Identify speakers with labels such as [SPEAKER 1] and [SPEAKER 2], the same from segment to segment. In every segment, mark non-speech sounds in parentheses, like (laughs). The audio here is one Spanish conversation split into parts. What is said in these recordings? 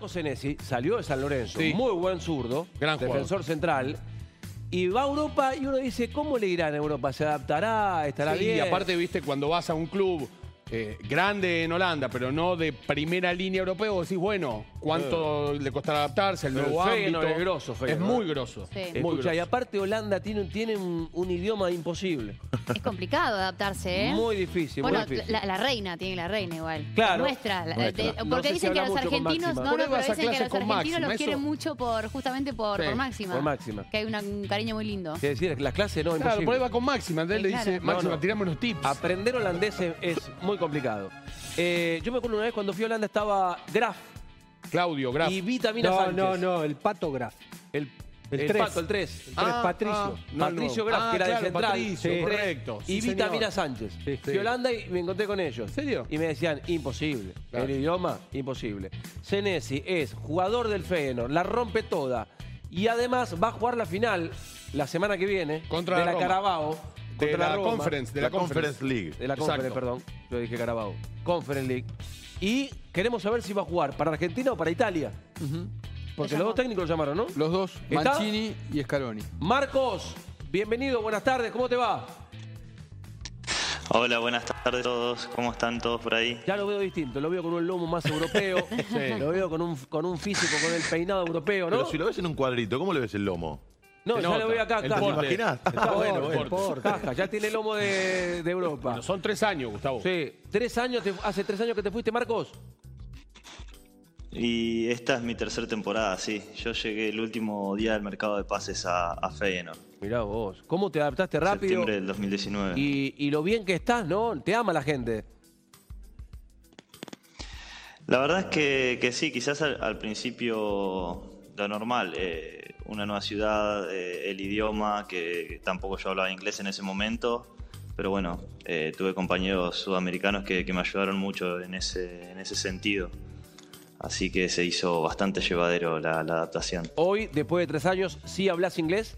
[SPEAKER 1] Marco Senesi salió de San Lorenzo,
[SPEAKER 2] Sí.
[SPEAKER 1] muy buen zurdo,
[SPEAKER 2] Gran jugador.
[SPEAKER 1] defensor central, y va a Europa y uno dice, ¿cómo le irá en Europa? ¿Se adaptará? ¿Estará
[SPEAKER 2] Sí,
[SPEAKER 1] bien?
[SPEAKER 2] Y aparte, viste, cuando vas a un club eh, grande en Holanda, pero no de primera línea europeo, decís, bueno, ¿cuánto le costará adaptarse? El
[SPEAKER 1] Pero
[SPEAKER 2] nuevo
[SPEAKER 1] Feyenoord
[SPEAKER 2] ámbito.
[SPEAKER 1] es grosso,
[SPEAKER 2] Es muy grosso.
[SPEAKER 3] Sí.
[SPEAKER 2] muy
[SPEAKER 1] Escucha, y
[SPEAKER 2] grosso.
[SPEAKER 1] aparte Holanda tiene, tiene un, un idioma imposible.
[SPEAKER 3] Es complicado adaptarse, ¿eh?
[SPEAKER 1] Muy difícil,
[SPEAKER 3] bueno,
[SPEAKER 1] muy difícil.
[SPEAKER 3] la, la reina tiene la reina igual.
[SPEAKER 1] Claro.
[SPEAKER 3] Nuestra. la-
[SPEAKER 1] Nuestra.
[SPEAKER 3] de-
[SPEAKER 1] No
[SPEAKER 3] porque
[SPEAKER 1] sé si
[SPEAKER 3] dicen que los argentinos, no, no, pero dicen que los argentinos
[SPEAKER 2] Máxima,
[SPEAKER 3] los quieren
[SPEAKER 2] eso-
[SPEAKER 3] mucho por justamente por,
[SPEAKER 2] Sí,
[SPEAKER 3] por Máxima.
[SPEAKER 1] por Máxima.
[SPEAKER 3] Que hay una- un cariño muy lindo.
[SPEAKER 1] Es decir, la clase no,
[SPEAKER 2] Claro,
[SPEAKER 1] imposible.
[SPEAKER 2] por ahí va con Máxima. Entonces
[SPEAKER 3] Sí,
[SPEAKER 2] le
[SPEAKER 3] claro.
[SPEAKER 2] dice, Máxima,
[SPEAKER 1] No,
[SPEAKER 2] tirame unos tips.
[SPEAKER 1] Aprender holandés es, es muy complicado. Eh, yo me acuerdo una vez cuando fui a Holanda estaba Graf
[SPEAKER 2] Claudio, Graf.
[SPEAKER 1] y Vitamina
[SPEAKER 4] No,
[SPEAKER 1] Sánchez.
[SPEAKER 4] no, no, el Pato Graf.
[SPEAKER 1] El,
[SPEAKER 4] El
[SPEAKER 1] el,
[SPEAKER 4] tres.
[SPEAKER 1] pato, el 3.
[SPEAKER 4] El tres, Patricio.
[SPEAKER 2] no,
[SPEAKER 1] Patricio
[SPEAKER 2] no.
[SPEAKER 1] Graf,
[SPEAKER 2] Ah,
[SPEAKER 1] que era
[SPEAKER 2] claro,
[SPEAKER 1] de Central.
[SPEAKER 2] Patricio,
[SPEAKER 1] Sí.
[SPEAKER 2] correcto.
[SPEAKER 1] Y
[SPEAKER 2] sí,
[SPEAKER 1] Vitamina
[SPEAKER 2] señor.
[SPEAKER 1] Sánchez.
[SPEAKER 4] Sí,
[SPEAKER 1] Fui
[SPEAKER 4] sí.
[SPEAKER 1] a Holanda y me encontré con ellos.
[SPEAKER 2] ¿En serio?
[SPEAKER 1] Y me decían, imposible.
[SPEAKER 2] Claro.
[SPEAKER 1] El idioma, imposible. Senesi es jugador del Feyenoord, la rompe toda. Y además va a jugar la final la semana que viene
[SPEAKER 2] Contra
[SPEAKER 1] de
[SPEAKER 2] la
[SPEAKER 1] la
[SPEAKER 2] Roma.
[SPEAKER 1] Carabao.
[SPEAKER 2] De la
[SPEAKER 1] Roma.
[SPEAKER 2] Conference. De
[SPEAKER 5] la
[SPEAKER 2] la Conference.
[SPEAKER 5] Conference League.
[SPEAKER 1] De la
[SPEAKER 2] Exacto.
[SPEAKER 1] Conference, perdón. Yo dije Carabao. Conference League. Y queremos saber si va a jugar para Argentina o para Italia. Porque los dos técnicos lo llamaron, ¿no?
[SPEAKER 6] Los dos,
[SPEAKER 1] ¿Está?
[SPEAKER 6] Mancini y Scaloni.
[SPEAKER 1] Marcos, bienvenido, buenas tardes, ¿cómo te va?
[SPEAKER 7] Hola, buenas tardes a todos. ¿Cómo están todos por ahí?
[SPEAKER 1] Ya lo veo distinto, lo veo con un lomo más europeo, (laughs) lo veo con un, con un físico, con el peinado europeo, ¿no?
[SPEAKER 5] Pero si lo ves en un cuadrito, ¿cómo le ves el lomo?
[SPEAKER 1] No, ya lo veo acá,
[SPEAKER 2] El
[SPEAKER 1] caja.
[SPEAKER 5] ¿Te
[SPEAKER 2] porte.
[SPEAKER 5] imaginás?
[SPEAKER 1] Está bueno,
[SPEAKER 2] El
[SPEAKER 1] bueno. Caja, ya tiene lomo de, de Europa.
[SPEAKER 2] Bueno, son tres años, Gustavo.
[SPEAKER 1] Sí, tres años, te- hace tres años que te fuiste, Marcos.
[SPEAKER 7] Y esta es mi tercera temporada, sí. Yo llegué el último día del mercado de pases a, a Feyenoord,
[SPEAKER 1] Mirá vos, ¿cómo te adaptaste rápido?
[SPEAKER 7] septiembre del 2019.
[SPEAKER 1] Y, y lo bien que estás, ¿no? Te ama la gente.
[SPEAKER 7] La verdad es que, que sí, quizás al, al principio lo normal, eh, una nueva ciudad, eh, el idioma, que tampoco yo hablaba inglés en ese momento, pero bueno, eh, tuve compañeros sudamericanos que, que me ayudaron mucho en ese, en ese sentido. Así que se hizo bastante llevadero la, la adaptación.
[SPEAKER 1] Hoy, después de tres años, ¿sí hablas inglés?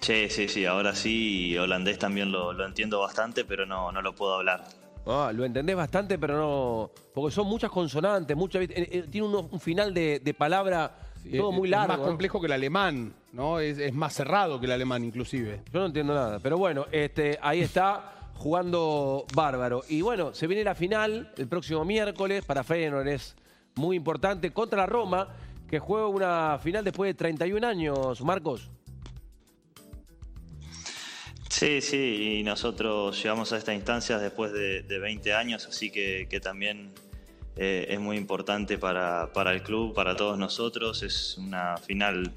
[SPEAKER 7] Sí, sí, sí, ahora sí, y holandés también lo, lo entiendo bastante, pero no, no lo puedo hablar.
[SPEAKER 1] Ah, lo entendés bastante, pero no. Porque son muchas consonantes, muchas. eh, eh, tiene uno- un final de, de palabra todo
[SPEAKER 2] Es-
[SPEAKER 1] muy
[SPEAKER 2] es
[SPEAKER 1] largo.
[SPEAKER 2] más
[SPEAKER 1] ¿no?
[SPEAKER 2] complejo que el alemán, ¿no? Es, es más cerrado que el alemán, inclusive.
[SPEAKER 1] Yo no entiendo nada. Pero bueno, este, ahí está jugando bárbaro. Y bueno, se viene la final el próximo miércoles. Para Feyenoord es muy importante contra la Roma, que juega una final después de 31 años, Marcos.
[SPEAKER 7] Sí, sí, y nosotros llegamos a esta instancia después de, de 20 años, así que, que también eh, es muy importante para, para el club, para todos nosotros. Es una final,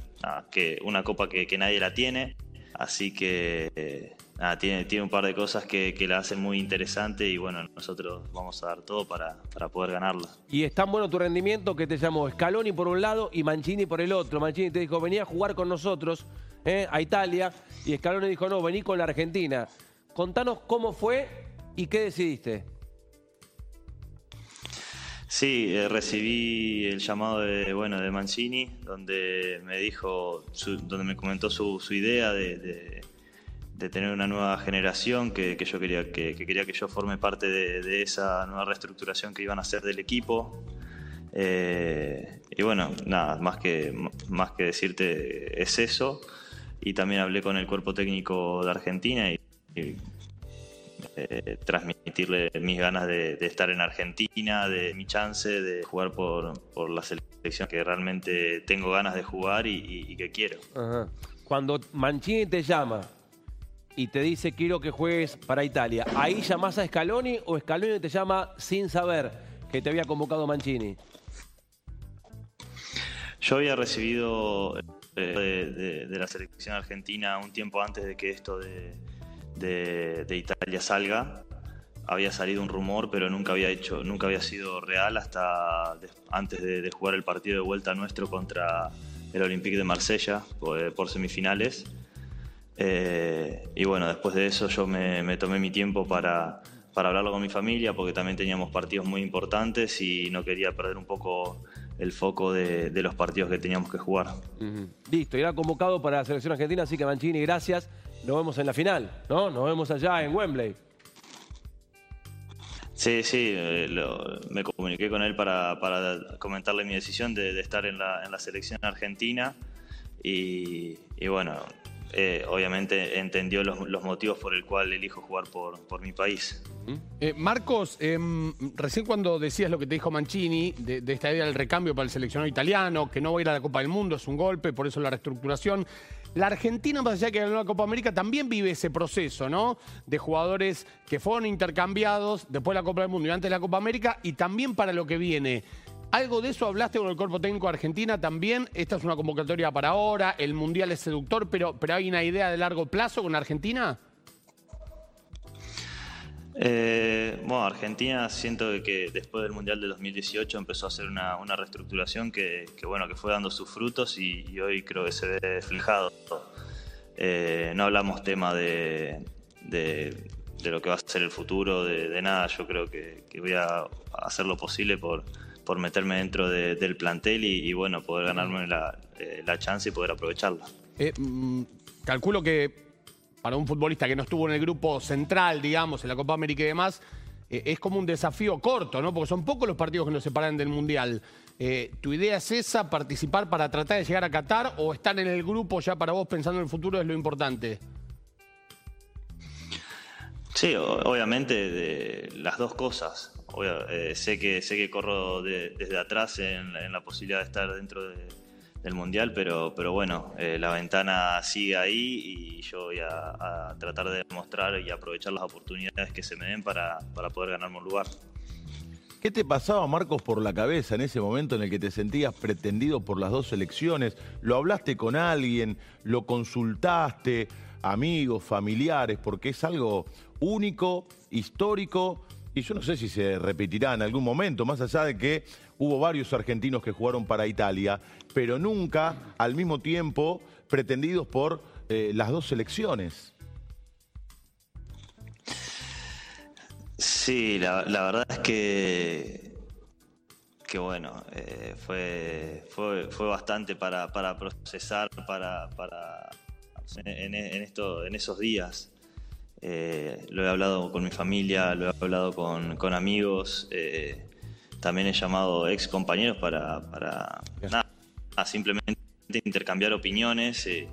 [SPEAKER 7] que, una copa que, que nadie la tiene, así que eh, tiene, tiene un par de cosas que, que la hacen muy interesante y bueno, nosotros vamos a dar todo para, para poder ganarla.
[SPEAKER 1] Y es tan bueno tu rendimiento que te llamó Scaloni por un lado y Mancini por el otro. Mancini te dijo, vení a jugar con nosotros eh, a Italia. Y Scaloni dijo, no, vení con la Argentina. Contanos cómo fue y qué decidiste.
[SPEAKER 7] Sí, eh, recibí el llamado de, bueno, de Mancini, donde me dijo, su- donde me comentó su, idea de, tener una nueva generación, que, yo quería que, que quería que yo forme parte de, esa nueva reestructuración que iban a hacer del equipo. Eh, y bueno, nada, más que, más que decirte es eso. Y también hablé con el cuerpo técnico de Argentina y eh, transmitirle mis ganas de, de estar en Argentina, de mi chance de jugar por, por la selección que realmente tengo ganas de jugar y, y- y que quiero.
[SPEAKER 1] Ajá. Cuando Mancini te llama y te dice quiero que juegues para Italia, ¿ahí llamás a Scaloni o Scaloni te llama sin saber que te había convocado Mancini?
[SPEAKER 7] Yo había recibido eh, de, de- de la selección argentina un tiempo antes de que esto de, de- Italia salga. Había salido un rumor, pero nunca había hecho, nunca había sido real hasta antes de, jugar el partido de vuelta nuestro contra el Olympique de Marsella por, por semifinales. Eh, y bueno, después de eso yo me, tomé mi tiempo para, para hablarlo con mi familia, porque también teníamos partidos muy importantes y no quería perder un poco el foco de, los partidos que teníamos que jugar.
[SPEAKER 1] Listo, y era convocado para la selección argentina, así que Mancini, gracias. Nos vemos en la final, ¿no? Nos vemos allá en Wembley.
[SPEAKER 7] Sí, sí, eh, lo- me comuniqué con él para, comentarle mi decisión de, estar en la, selección argentina y bueno, eh, obviamente entendió los, los motivos por el cual elijo jugar por, por mi país.
[SPEAKER 2] Eh, Marcos, em, recién cuando decías lo que te dijo Mancini, de, de esta idea del recambio para el seleccionado italiano, que no va a ir a la Copa del Mundo, es un golpe, por eso la reestructuración. La Argentina, más allá de que ganó la Copa América, también vive ese proceso, ¿no? De jugadores que fueron intercambiados después de la Copa del Mundo y antes de la Copa América, y también para lo que viene. ¿Algo de eso hablaste con el cuerpo técnico de Argentina también? Esta es una convocatoria para ahora, el Mundial es seductor, pero, pero ¿hay una idea de largo plazo con Argentina?
[SPEAKER 7] Eh, bueno, Argentina siento que después del Mundial de 2018 empezó a hacer una, una reestructuración que, bueno, que fue dando sus frutos y, hoy creo que se ve reflejado. Eh, no hablamos tema de, de, lo que va a ser el futuro, de, nada. Yo creo que voy a hacer lo posible por, por meterme dentro de- del plantel y, y, bueno, poder ganarme la, eh, la chance y poder aprovecharla.
[SPEAKER 2] Eh, mm, calculo que para un futbolista que no estuvo en el grupo central, digamos, en la Copa América y demás, eh, es como un desafío corto, ¿no? Porque son pocos los partidos que nos separan del Mundial. ¿Tu idea es esa, participar para tratar de llegar a Qatar o estar en el grupo ya para vos pensando en el futuro es lo importante?
[SPEAKER 7] Sí, obviamente de las dos cosas. Eh, sé que sé que corro de- desde atrás en, la posibilidad de estar dentro de- del mundial, pero pero bueno, eh, la ventana sigue ahí y yo voy a, a tratar de demostrar y aprovechar las oportunidades que se me den para, para poder ganarme un lugar.
[SPEAKER 5] ¿Qué te pasaba, Marcos, por la cabeza en ese momento en el que te sentías pretendido por las dos selecciones? ¿Lo hablaste con alguien? ¿Lo consultaste? Amigos, familiares, porque es algo único, histórico, y yo no sé si se repetirá en algún momento, más allá de que hubo varios argentinos que jugaron para Italia, pero nunca al mismo tiempo pretendidos por eh, las dos selecciones.
[SPEAKER 7] Sí, la, verdad es que, que bueno, eh, fue, fue, fue bastante para, para procesar para, para en, en en esos días. Eh, lo he hablado con mi familia, lo he hablado con, con amigos, eh, también he llamado ex compañeros para, para nada, simplemente intercambiar opiniones eh,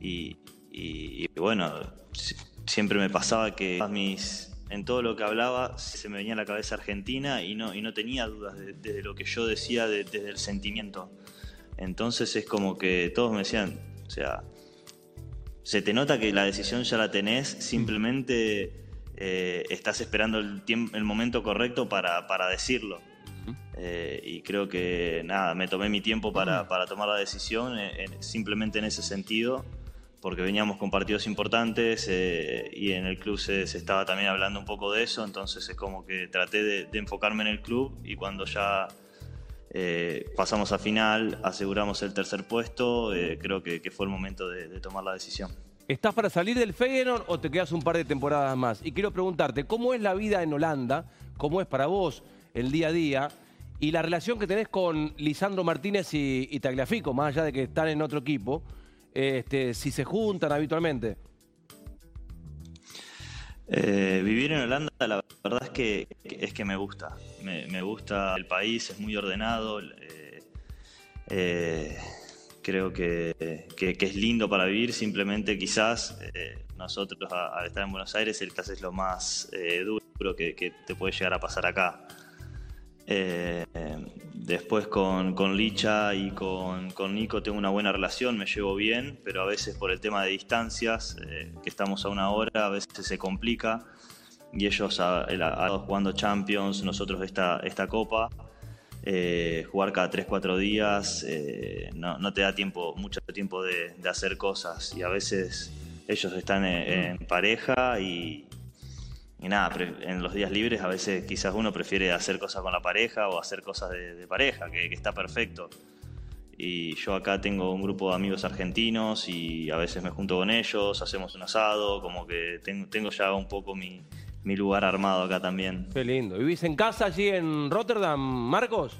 [SPEAKER 7] y, y- y bueno, si- siempre me pasaba que mis, en todo lo que hablaba se me venía a la cabeza Argentina y no, y no tenía dudas de, de lo que yo decía de- desde el sentimiento. Entonces es como que todos me decían, o sea, se te nota que la decisión ya la tenés, simplemente eh, estás esperando el, tiemp- el momento correcto para, para decirlo. Eh, y creo que nada, me tomé mi tiempo para, para tomar la decisión eh, en- simplemente en ese sentido, porque veníamos con partidos importantes eh, y en el club se, se estaba también hablando un poco de eso, entonces es como que traté de, de enfocarme en el club y cuando ya eh, pasamos a final, aseguramos el tercer puesto, eh, creo que, fue el momento de, de tomar la decisión.
[SPEAKER 1] ¿Estás para salir del Feyenoord o te quedas un par de temporadas más? Y quiero preguntarte, ¿cómo es la vida en Holanda? ¿Cómo es para vos el día a día? Y la relación que tenés con Lisandro Martínez y, y Tagliafico, más allá de que están en otro equipo, este, si se juntan habitualmente.
[SPEAKER 7] Eh, vivir en Holanda, la verdad es que, es que me gusta. Me, gusta el país, es muy ordenado. eh, eh, creo que, que- es lindo para vivir. Simplemente, quizás eh, nosotros, al estar en Buenos Aires, el caso es lo más duro que, que te puede llegar a pasar acá. Después con, con Licha y con, con Nico tengo una buena relación, me llevo bien, pero a veces por el tema de distancias, eh, que estamos a una hora, a veces se complica. Y ellos a, jugando Champions, nosotros esta, esta copa, eh, jugar cada 3-4 días, eh, no, no te da tiempo, mucho tiempo de, hacer cosas. Y a veces ellos están en pareja y, y nada, pre- en los días libres a veces quizás uno prefiere hacer cosas con la pareja o hacer cosas de, de pareja, que, que está perfecto. Y yo acá tengo un grupo de amigos argentinos y a veces me junto con ellos, hacemos un asado, como que tengo, tengo ya un poco mi, mi lugar armado acá también.
[SPEAKER 1] Qué lindo. ¿Vivís en casa allí en Rotterdam, Marcos?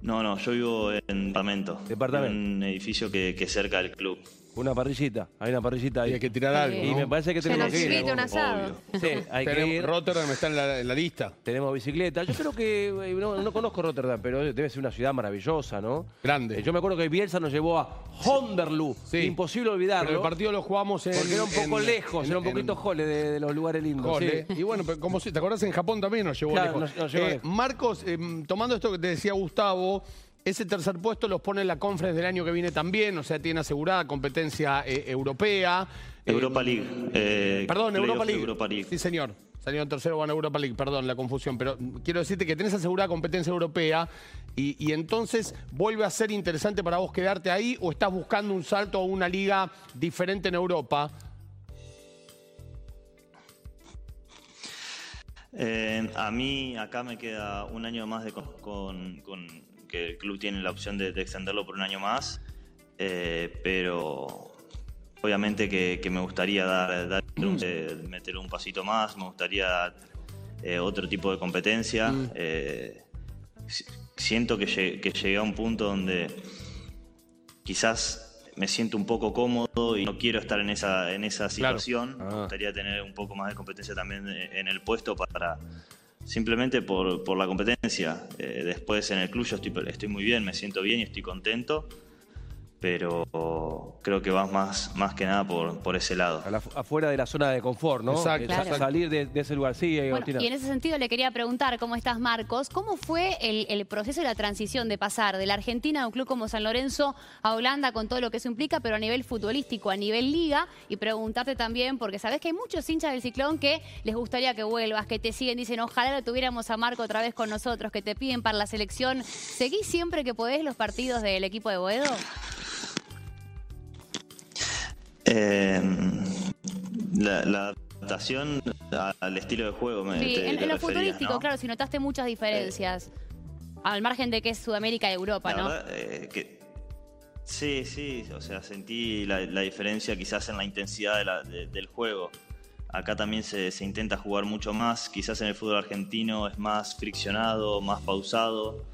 [SPEAKER 7] No, no, yo vivo en departamento.
[SPEAKER 1] Departamento.
[SPEAKER 7] En un edificio que, que es cerca del club.
[SPEAKER 1] Una parrillita. Hay una parrillita ahí.
[SPEAKER 2] Y hay que tirar algo.
[SPEAKER 1] Y
[SPEAKER 2] ¿no?
[SPEAKER 1] me parece que
[SPEAKER 6] Se
[SPEAKER 1] tenemos
[SPEAKER 6] nos
[SPEAKER 1] que ir.
[SPEAKER 6] invita un asado.
[SPEAKER 1] Sí, (laughs) hay que
[SPEAKER 2] Tenemos-
[SPEAKER 1] ir.
[SPEAKER 2] Rotterdam está en la, en la lista.
[SPEAKER 1] Tenemos bicicleta. Yo creo que, eh, no, no conozco Rotterdam, pero debe ser una ciudad maravillosa, ¿no?
[SPEAKER 2] Grande.
[SPEAKER 1] Eh, Yo me acuerdo que Bielsa nos llevó a Honderloo.
[SPEAKER 2] Sí.
[SPEAKER 1] Imposible olvidarlo.
[SPEAKER 2] Pero el partido lo jugamos en.
[SPEAKER 1] porque era un poco
[SPEAKER 2] en-
[SPEAKER 1] lejos,
[SPEAKER 2] en-
[SPEAKER 1] era un poquito
[SPEAKER 2] en-
[SPEAKER 1] jole de, de los lugares lindos.
[SPEAKER 2] Jole.
[SPEAKER 1] sí.
[SPEAKER 2] Y bueno, pero como si, ¿te acordás? En Japón también nos llevó
[SPEAKER 1] Claro,
[SPEAKER 2] lejos.
[SPEAKER 1] nos- nos llevó
[SPEAKER 2] Eh,
[SPEAKER 1] lejos.
[SPEAKER 2] Marcos, em, tomando esto que te decía Gustavo, ese tercer puesto los pone en la conference del año que viene también, o sea, tiene asegurada competencia eh, europea. Eh,
[SPEAKER 7] Europa League. eh,
[SPEAKER 2] Perdón, Europa League.
[SPEAKER 7] Europa League.
[SPEAKER 2] Sí, señor. Salió en tercero, van a Europa League, perdón la confusión, pero quiero decirte que tenés asegurada competencia europea y, y entonces vuelve a ser interesante para vos quedarte ahí o estás buscando un salto a una liga diferente en Europa.
[SPEAKER 7] Eh, a mí acá me queda un año más de con, con- con- que el club tiene la opción de, de extenderlo por un año más, eh, pero obviamente que, que me gustaría dar, dar un- eh, meter un pasito más, me gustaría eh, otro tipo de competencia. eh, si- siento que, lle- que llegué a un punto donde quizás me siento un poco cómodo y no quiero estar en esa, en esa
[SPEAKER 2] Claro.
[SPEAKER 7] situación.
[SPEAKER 1] Ah.
[SPEAKER 7] Me gustaría tener un poco más de competencia también en el puesto para simplemente por, por la competencia. Eh, después en el club yo estoy, estoy muy bien, me siento bien y estoy contento, pero creo que vas más, más que nada por, por ese lado.
[SPEAKER 1] La- afuera de la zona de confort, ¿no?
[SPEAKER 2] Exacto.
[SPEAKER 3] Claro.
[SPEAKER 1] Salir de, de ese lugar. Sí, eh,
[SPEAKER 3] Bueno, y en ese sentido le quería preguntar, ¿cómo estás, Marcos? ¿Cómo fue el, el proceso de la transición de pasar de la Argentina a un club como San Lorenzo a Holanda con todo lo que eso implica, pero a nivel futbolístico, a nivel liga? Y preguntarte también, porque sabes que hay muchos hinchas del ciclón que les gustaría que vuelvas, que te siguen, dicen, ojalá lo tuviéramos a Marco otra vez con nosotros, que te piden para la selección. ¿Seguís siempre que podés los partidos del equipo de Boedo?
[SPEAKER 7] Eh, la, la adaptación al estilo de juego me
[SPEAKER 3] Sí,
[SPEAKER 7] te-
[SPEAKER 3] en,
[SPEAKER 7] te
[SPEAKER 3] en lo futbolístico,
[SPEAKER 7] ¿no?
[SPEAKER 3] claro, si notaste muchas diferencias. Al margen de que es Sudamérica y Europa, ¿no?
[SPEAKER 7] verdad, eh, que sí, sí, o sea, sentí la, la diferencia quizás en la intensidad de la- de- del juego. Acá también se, se intenta jugar mucho más, quizás en el fútbol argentino es más friccionado, más pausado.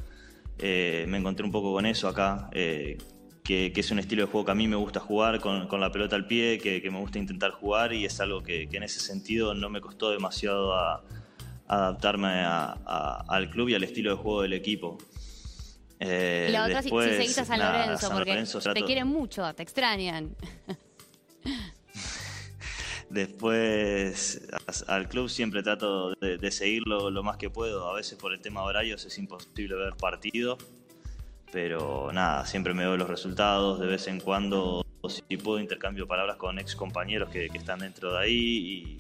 [SPEAKER 7] Eh, me encontré un poco con eso acá, eh, que, que es un estilo de juego que a mí me gusta jugar con, con la pelota al pie, que, que me gusta intentar jugar y es algo que, que en ese sentido no me costó demasiado a- adaptarme a- a- al club y al estilo de juego del equipo. Eh,
[SPEAKER 3] Y la otra, si-
[SPEAKER 7] después,
[SPEAKER 3] si seguís a San
[SPEAKER 7] nada,
[SPEAKER 3] Lorenzo,
[SPEAKER 7] San
[SPEAKER 3] porque
[SPEAKER 7] Lorenzo
[SPEAKER 3] te
[SPEAKER 7] trato-
[SPEAKER 3] quieren mucho, te extrañan. (laughs)
[SPEAKER 7] Después al club siempre trato de, de seguirlo lo más que puedo. A veces por el tema de horarios es imposible ver partido. Pero nada, siempre me doy los resultados. De vez en cuando, si puedo, intercambio palabras con ex compañeros que, están dentro de ahí.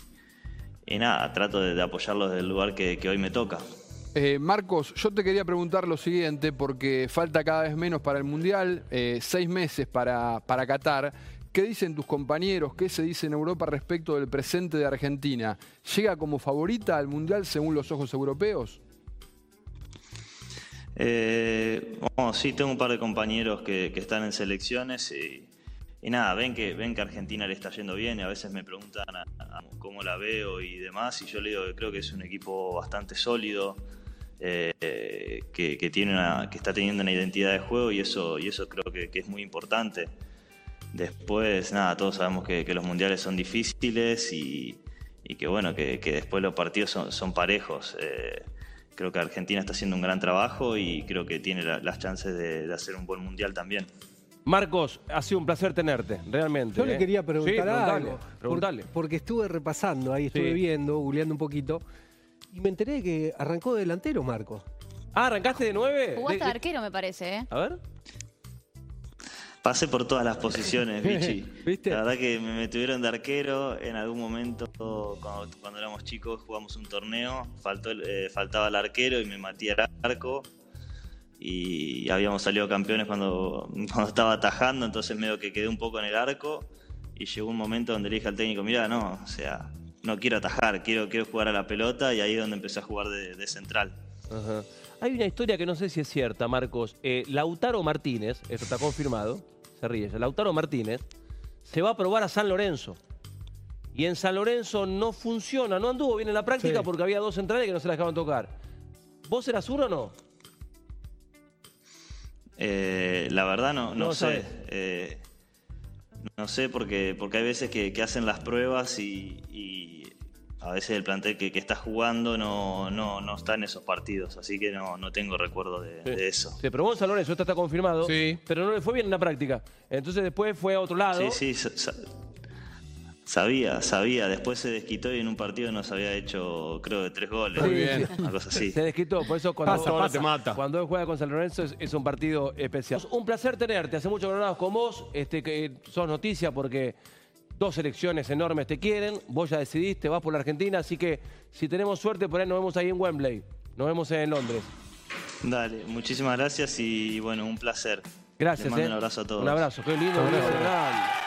[SPEAKER 7] Y, nada, trato de, apoyarlos desde el lugar que, que hoy me toca.
[SPEAKER 8] Eh, Marcos, yo te quería preguntar lo siguiente, porque falta cada vez menos para el Mundial, eh, seis meses para, para Qatar. ¿Qué dicen tus compañeros? ¿Qué se dice en Europa respecto del presente de Argentina? ¿Llega como favorita al Mundial según los ojos europeos?
[SPEAKER 7] Eh, bueno, sí, tengo un par de compañeros que, están en selecciones y, nada, ven que, ven que Argentina le está yendo bien y a veces me preguntan a- cómo la veo y demás y yo le digo que creo que es un equipo bastante sólido, eh, que, tiene una, que está teniendo una identidad de juego y eso, y eso creo que, es muy importante. Después, nada, todos sabemos que, los mundiales son difíciles y, que bueno, que, después los partidos son, son parejos. Eh, creo que Argentina está haciendo un gran trabajo y creo que tiene la- las chances de, de hacer un buen mundial también.
[SPEAKER 1] Marcos, ha sido un placer tenerte, realmente.
[SPEAKER 4] Yo
[SPEAKER 1] ¿eh?
[SPEAKER 4] le quería preguntar
[SPEAKER 1] Sí, preguntale,
[SPEAKER 4] algo. por-
[SPEAKER 1] preguntale.
[SPEAKER 4] porque estuve repasando, ahí estuve
[SPEAKER 1] Sí.
[SPEAKER 4] viendo, googleando un poquito. Y me enteré que arrancó de delantero, Marcos.
[SPEAKER 1] Ah, ¿arrancaste de nueve?
[SPEAKER 3] Jugaste
[SPEAKER 1] De-
[SPEAKER 3] de
[SPEAKER 1] de-
[SPEAKER 3] arquero, me parece, ¿eh?
[SPEAKER 1] A ver.
[SPEAKER 7] Pasé por todas las posiciones, (laughs) Vichy.
[SPEAKER 4] ¿Viste?
[SPEAKER 7] La verdad que me, tuvieron de arquero. En algún momento, cuando, cuando éramos chicos, jugamos un torneo. Faltó, eh, faltaba el arquero y me maté al arco. Y habíamos salido campeones cuando, (laughs) cuando estaba atajando, entonces medio que quedé un poco en el arco. Y llegó un momento donde le dije al técnico, mira, no, o sea, no quiero atajar, quiero, quiero jugar a la pelota. Y ahí es donde empecé a jugar de, de central.
[SPEAKER 1] Ajá. Hay una historia que no sé si es cierta, Marcos. Eh, Lautaro Martínez, esto está confirmado, se ríe, Lautaro Martínez se va a probar a San Lorenzo. Y en San Lorenzo no funciona, no anduvo bien en la práctica
[SPEAKER 4] Sí.
[SPEAKER 1] porque había dos centrales que no se la dejaban tocar. ¿Vos eras zurdo o no?
[SPEAKER 7] Eh, la verdad no, no,
[SPEAKER 1] No
[SPEAKER 7] sé. Eh, no sé, porque, porque hay veces que, que hacen las pruebas y, y a veces el plantel que, que está jugando no, no, no está en esos partidos, así que no, no tengo recuerdo de, de eso.
[SPEAKER 1] Se probó en San Lorenzo, esto está confirmado.
[SPEAKER 2] Sí.
[SPEAKER 1] Pero no le fue bien en la práctica. Entonces después fue a otro lado.
[SPEAKER 7] Sí, sí, sa- sa- sabía, sabía. Después se desquitó y en un partido nos había hecho, creo, de tres goles.
[SPEAKER 1] Muy
[SPEAKER 2] bien.
[SPEAKER 7] Una cosa así.
[SPEAKER 1] Se desquitó, por eso cuando,
[SPEAKER 2] Pasa, ahora te mata.
[SPEAKER 1] cuando él juega con San Lorenzo es, es un partido especial. Un placer tenerte, hace mucho que no con vos, este, que sos noticia porque dos selecciones enormes te quieren, vos ya decidiste, vas por la Argentina, así que si tenemos suerte por ahí nos vemos ahí en Wembley, nos vemos en Londres.
[SPEAKER 7] Dale, muchísimas gracias y bueno, un placer.
[SPEAKER 1] Gracias.
[SPEAKER 7] Les mando
[SPEAKER 1] eh.
[SPEAKER 7] un abrazo a todos.
[SPEAKER 1] Un abrazo, qué lindo. Hernán.